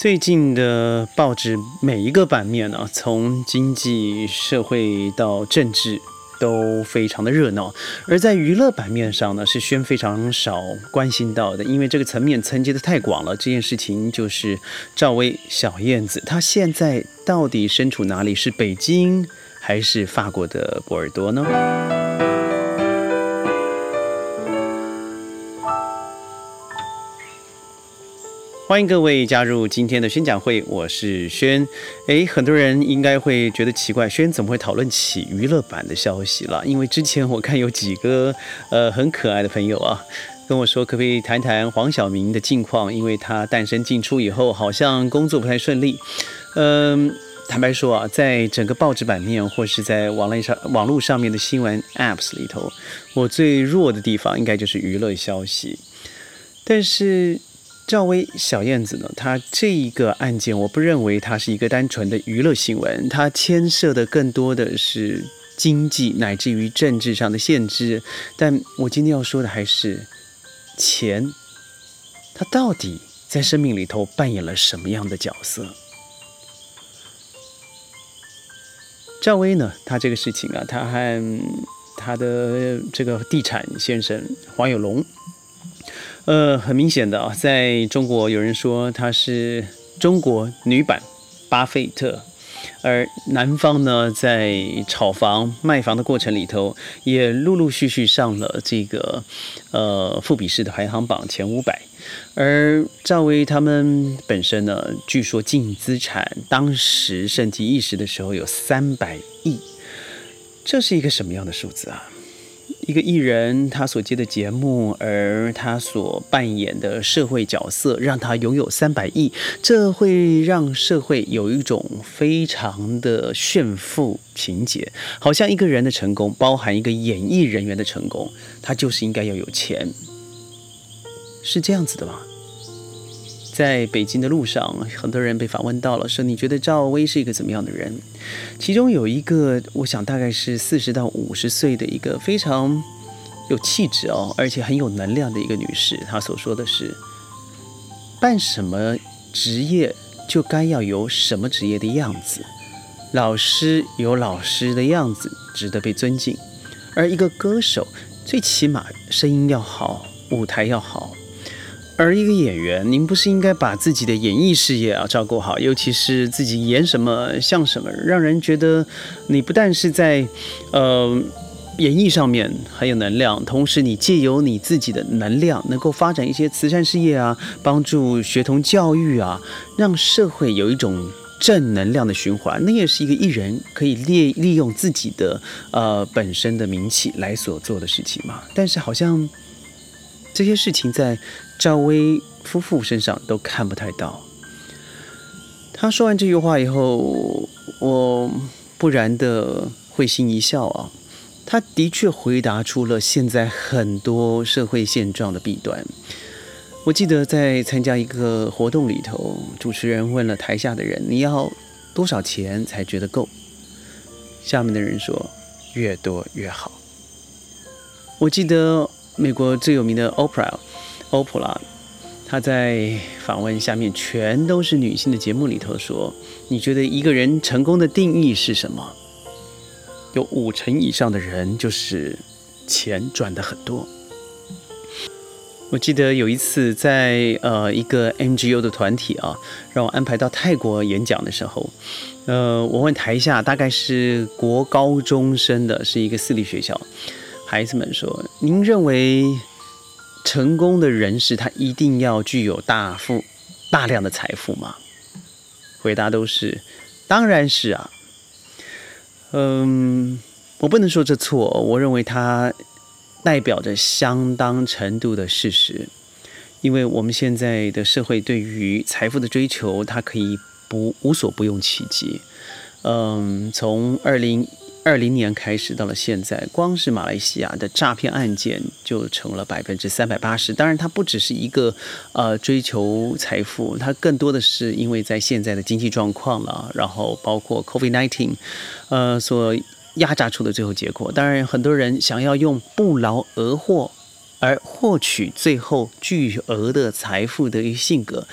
最近的报纸每一个版面呢，从经济社会到政治都非常的热闹，而在娱乐版面上呢，是轩非常少关心到的，因为这个层面层级的太广了。这件事情就是赵薇小燕子，她现在到底身处哪里？是北京还是法国的波尔多呢？欢迎各位加入今天的宣讲会，我是轩。诶，很多人应该会觉得奇怪，轩怎么会讨论起娱乐版的消息了？因为之前我看有几个呃很可爱的朋友啊，跟我说可不可以谈谈黄晓明的近况，因为他诞生进出以后，好像工作不太顺利。嗯，坦白说啊，在整个报纸版面或是在网络上网络上面的新闻 apps 里头，我最弱的地方应该就是娱乐消息，但是。赵薇小燕子呢？她这一个案件，我不认为它是一个单纯的娱乐新闻，它牵涉的更多的是经济乃至于政治上的限制。但我今天要说的还是钱，它到底在生命里头扮演了什么样的角色？赵薇呢？她这个事情啊，她和她的这个地产先生黄有龙。呃，很明显的啊，在中国有人说她是中国女版巴菲特，而男方呢，在炒房卖房的过程里头，也陆陆续续上了这个呃富比士的排行榜前五百。而赵薇他们本身呢，据说净资产当时盛极一时的时候有三百亿，这是一个什么样的数字啊？一个艺人，他所接的节目，而他所扮演的社会角色，让他拥有三百亿，这会让社会有一种非常的炫富情节，好像一个人的成功，包含一个演艺人员的成功，他就是应该要有钱，是这样子的吗？在北京的路上，很多人被访问到了，说你觉得赵薇是一个怎么样的人？其中有一个，我想大概是四十到五十岁的一个非常有气质哦，而且很有能量的一个女士，她所说的是：办什么职业就该要有什么职业的样子，老师有老师的样子，值得被尊敬；而一个歌手，最起码声音要好，舞台要好。而一个演员，您不是应该把自己的演艺事业啊照顾好，尤其是自己演什么像什么，让人觉得你不但是在呃演艺上面很有能量，同时你借由你自己的能量，能够发展一些慈善事业啊，帮助学童教育啊，让社会有一种正能量的循环，那也是一个艺人可以利利用自己的呃本身的名气来所做的事情嘛。但是好像这些事情在。赵薇夫妇身上都看不太到。他说完这句话以后，我不然的会心一笑啊。他的确回答出了现在很多社会现状的弊端。我记得在参加一个活动里头，主持人问了台下的人：“你要多少钱才觉得够？”下面的人说：“越多越好。”我记得美国最有名的 Oprah。欧普拉，他在访问下面全都是女性的节目里头说：“你觉得一个人成功的定义是什么？”有五成以上的人就是钱赚的很多。我记得有一次在呃一个 NGO 的团体啊，让我安排到泰国演讲的时候，呃，我问台下大概是国高中生的，是一个私立学校，孩子们说：“您认为？”成功的人士，他一定要具有大富、大量的财富吗？回答都是，当然是啊。嗯，我不能说这错，我认为它代表着相当程度的事实，因为我们现在的社会对于财富的追求，它可以不无所不用其极。嗯，从二零。二零年开始到了现在，光是马来西亚的诈骗案件就成了百分之三百八十。当然，它不只是一个呃追求财富，它更多的是因为在现在的经济状况了，然后包括 COVID-19，呃所压榨出的最后结果。当然，很多人想要用不劳而获而获取最后巨额的财富的一个性格，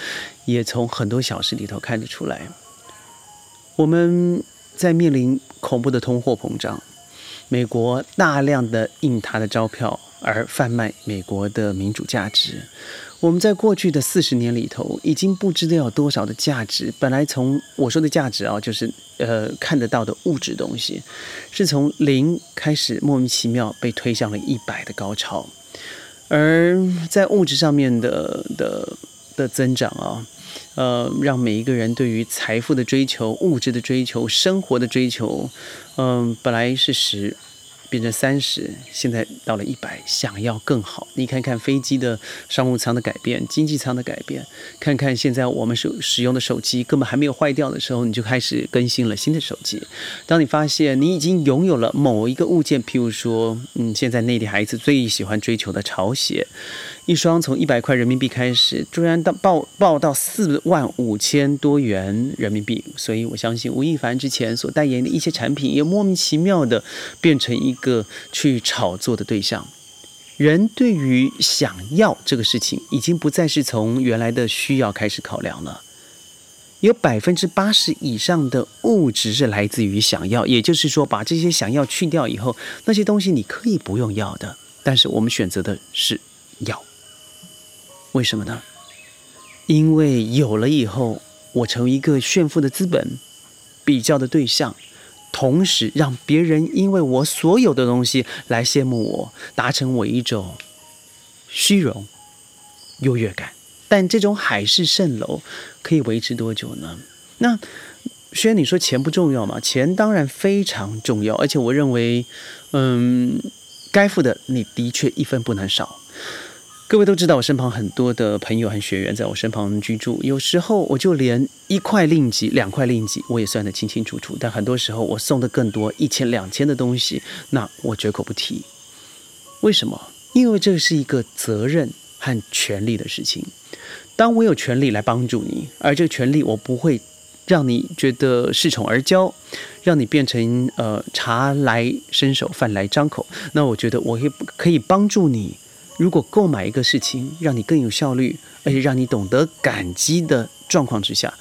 也从很多小事里头看得出来。我们在面临恐怖的通货膨胀，美国大量的印他的钞票，而贩卖美国的民主价值。我们在过去的四十年里头，已经不知道有多少的价值。本来从我说的价值啊，就是呃看得到的物质东西，是从零开始莫名其妙被推向了一百的高潮。而在物质上面的的的增长啊，呃，让每一个人对于财富的追求、物质的追求、生活的追求，嗯，本来是十。变成三十，现在到了一百，想要更好。你看看飞机的商务舱的改变，经济舱的改变，看看现在我们手使用的手机根本还没有坏掉的时候，你就开始更新了新的手机。当你发现你已经拥有了某一个物件，譬如说，嗯，现在内地孩子最喜欢追求的潮鞋。一双从一百块人民币开始，居然到报报到四万五千多元人民币，所以我相信吴亦凡之前所代言的一些产品，也莫名其妙的变成一个去炒作的对象。人对于想要这个事情，已经不再是从原来的需要开始考量了。有百分之八十以上的物质是来自于想要，也就是说，把这些想要去掉以后，那些东西你可以不用要的，但是我们选择的是要。为什么呢？因为有了以后，我成为一个炫富的资本，比较的对象，同时让别人因为我所有的东西来羡慕我，达成我一种虚荣优越感。但这种海市蜃楼可以维持多久呢？那虽然你说钱不重要嘛，钱当然非常重要，而且我认为，嗯，该付的你的确一分不能少。各位都知道，我身旁很多的朋友和学员在我身旁居住。有时候我就连一块令吉、两块令吉，我也算得清清楚楚。但很多时候我送的更多，一千、两千的东西，那我绝口不提。为什么？因为这是一个责任和权利的事情。当我有权利来帮助你，而这个权利我不会让你觉得恃宠而骄，让你变成呃茶来伸手、饭来张口。那我觉得我可以可以帮助你。如果购买一个事情让你更有效率，而且让你懂得感激的状况之下，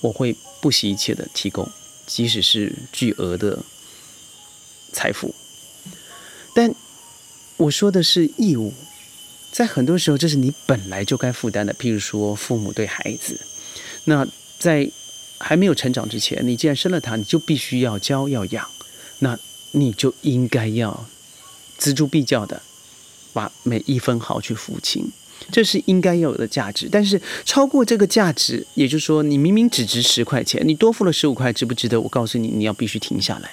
我会不惜一切的提供，即使是巨额的财富。但我说的是义务，在很多时候这是你本来就该负担的。譬如说，父母对孩子，那在还没有成长之前，你既然生了他，你就必须要教要养，那你就应该要锱铢必较的。把每一分毫去付清，这是应该有的价值。但是超过这个价值，也就是说，你明明只值十块钱，你多付了十五块，值不值得？我告诉你，你要必须停下来。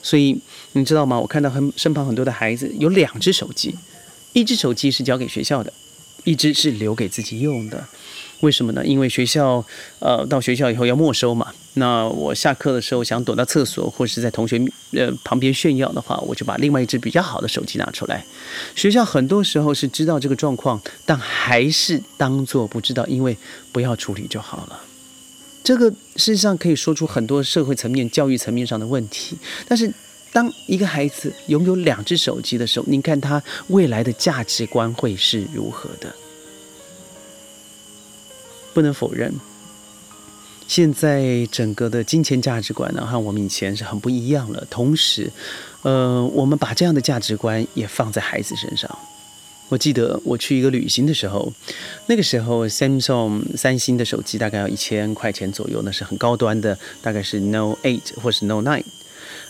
所以你知道吗？我看到很身旁很多的孩子有两只手机，一只手机是交给学校的，一只是留给自己用的。为什么呢？因为学校，呃，到学校以后要没收嘛。那我下课的时候想躲到厕所，或是在同学呃旁边炫耀的话，我就把另外一只比较好的手机拿出来。学校很多时候是知道这个状况，但还是当做不知道，因为不要处理就好了。这个事实上可以说出很多社会层面、教育层面上的问题。但是，当一个孩子拥有两只手机的时候，您看他未来的价值观会是如何的？不能否认，现在整个的金钱价值观呢，和我们以前是很不一样了。同时，呃，我们把这样的价值观也放在孩子身上。我记得我去一个旅行的时候，那个时候 Samsung 三星的手机大概要一千块钱左右，那是很高端的，大概是 No Eight 或是 No Nine。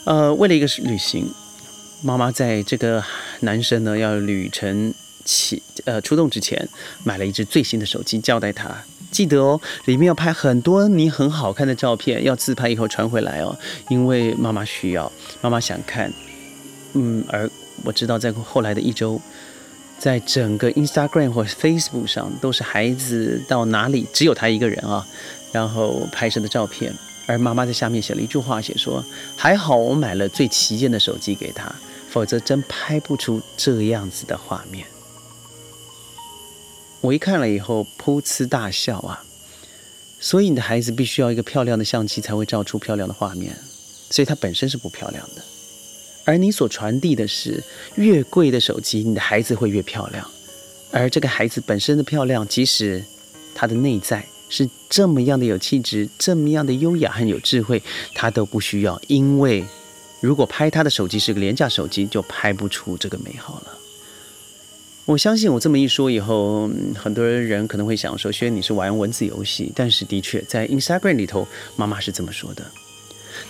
呃，为了一个旅行，妈妈在这个男生呢要旅程起呃出动之前，买了一只最新的手机，交代他。记得哦，里面要拍很多你很好看的照片，要自拍以后传回来哦，因为妈妈需要，妈妈想看。嗯，而我知道在后来的一周，在整个 Instagram 或 Facebook 上都是孩子到哪里只有他一个人啊，然后拍摄的照片，而妈妈在下面写了一句话，写说还好我买了最旗舰的手机给他，否则真拍不出这样子的画面。我一看了以后，噗嗤大笑啊！所以你的孩子必须要一个漂亮的相机才会照出漂亮的画面，所以它本身是不漂亮的。而你所传递的是越贵的手机，你的孩子会越漂亮。而这个孩子本身的漂亮，即使他的内在是这么样的有气质，这么样的优雅和有智慧，他都不需要，因为如果拍他的手机是个廉价手机，就拍不出这个美好了。我相信我这么一说以后，很多人可能会想说：“轩，你是玩文字游戏。”但是的确，在 Instagram 里头，妈妈是这么说的。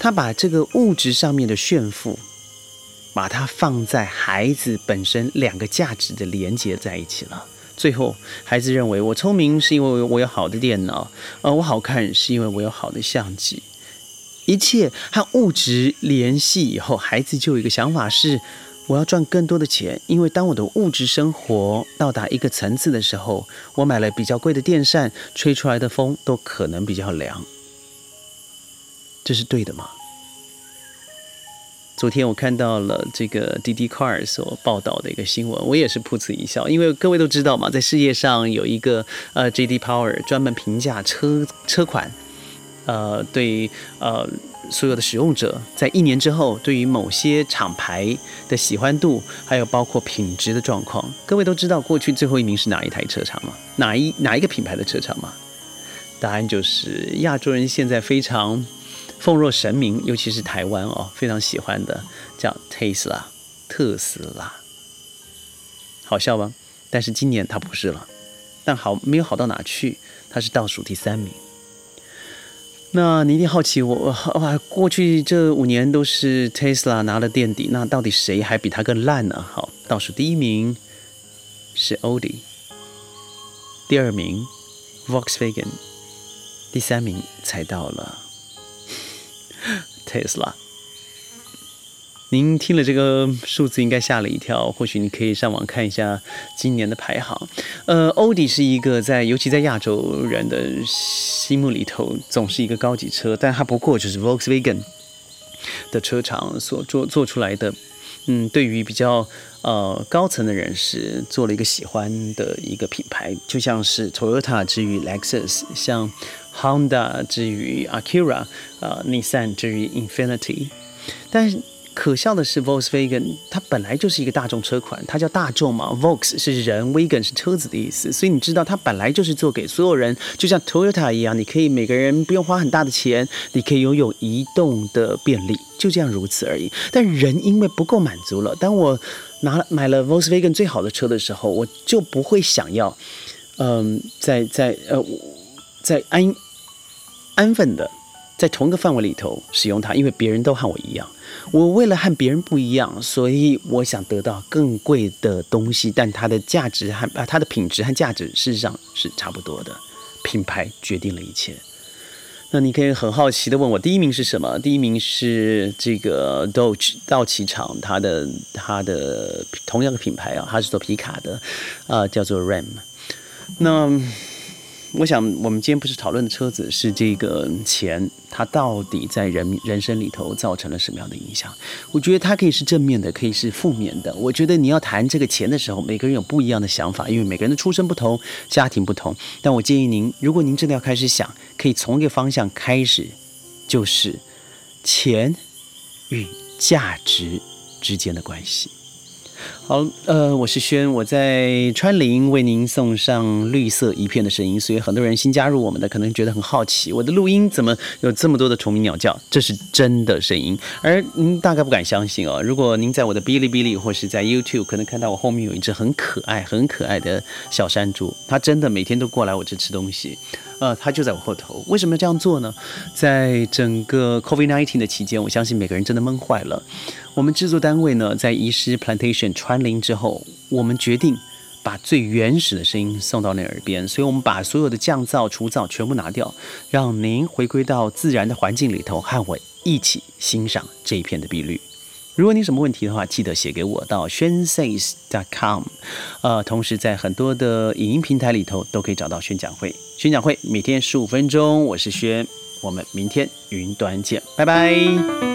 她把这个物质上面的炫富，把它放在孩子本身两个价值的连接在一起了。最后，孩子认为我聪明是因为我有好的电脑，呃，我好看是因为我有好的相机。一切和物质联系以后，孩子就有一个想法是。我要赚更多的钱，因为当我的物质生活到达一个层次的时候，我买了比较贵的电扇，吹出来的风都可能比较凉。这是对的吗？昨天我看到了这个滴滴 car 所报道的一个新闻，我也是噗呲一笑，因为各位都知道嘛，在世界上有一个呃 JD Power 专门评价车车款，呃，对呃。所有的使用者在一年之后，对于某些厂牌的喜欢度，还有包括品质的状况，各位都知道过去最后一名是哪一台车厂吗？哪一哪一个品牌的车厂吗？答案就是亚洲人现在非常奉若神明，尤其是台湾哦，非常喜欢的叫 Tesla 特斯拉。好笑吗？但是今年它不是了，但好没有好到哪去，它是倒数第三名。那你一定好奇我 哇，过去这五年都是 Tesla 拿了垫底，那到底谁还比他更烂呢？好，倒数第一名是 Audi，第二名 Volkswagen，第三名猜到了 Tesla。您听了这个数字，应该吓了一跳。或许你可以上网看一下今年的排行。呃，欧迪是一个在，尤其在亚洲人的心目里头，总是一个高级车，但它不过就是 Volkswagen 的车厂所做做出来的。嗯，对于比较呃高层的人士，做了一个喜欢的一个品牌，就像是 Toyota 之于 Lexus，像 Honda 之于 Acura，呃，Nissan 之于 Infinity，但是。可笑的是，Volkswagen 它本来就是一个大众车款，它叫大众嘛，Volk 是人，Wagen 是车子的意思，所以你知道它本来就是做给所有人，就像 Toyota 一样，你可以每个人不用花很大的钱，你可以拥有移动的便利，就这样如此而已。但人因为不够满足了，当我拿了买了 Volkswagen 最好的车的时候，我就不会想要，嗯，在在呃，在安安分的在同一个范围里头使用它，因为别人都和我一样。我为了和别人不一样，所以我想得到更贵的东西，但它的价值和啊它的品质和价值事实上是差不多的。品牌决定了一切。那你可以很好奇的问我，第一名是什么？第一名是这个 Dodge 道奇厂，它的它的同样的品牌啊，它是做皮卡的，啊叫做 Ram。那我想，我们今天不是讨论的车子，是这个钱，它到底在人人生里头造成了什么样的影响？我觉得它可以是正面的，可以是负面的。我觉得你要谈这个钱的时候，每个人有不一样的想法，因为每个人的出身不同，家庭不同。但我建议您，如果您真的要开始想，可以从一个方向开始，就是钱与价值之间的关系。好，呃，我是轩，我在川林为您送上绿色一片的声音。所以很多人新加入我们的，可能觉得很好奇，我的录音怎么有这么多的虫鸣鸟叫？这是真的声音，而您大概不敢相信哦。如果您在我的哔哩哔哩或是在 YouTube，可能看到我后面有一只很可爱、很可爱的小山猪，它真的每天都过来我这吃东西。呃，它就在我后头。为什么要这样做呢？在整个 COVID-19 的期间，我相信每个人真的闷坏了。我们制作单位呢，在遗失 Plantation 穿林之后，我们决定把最原始的声音送到你耳边，所以我们把所有的降噪、除噪全部拿掉，让您回归到自然的环境里头，和我一起欣赏这一片的碧绿。如果你什么问题的话，记得写给我到宣 says.com。呃，同时在很多的影音平台里头都可以找到宣讲会。宣讲会每天十五分钟，我是宣，我们明天云端见，拜拜。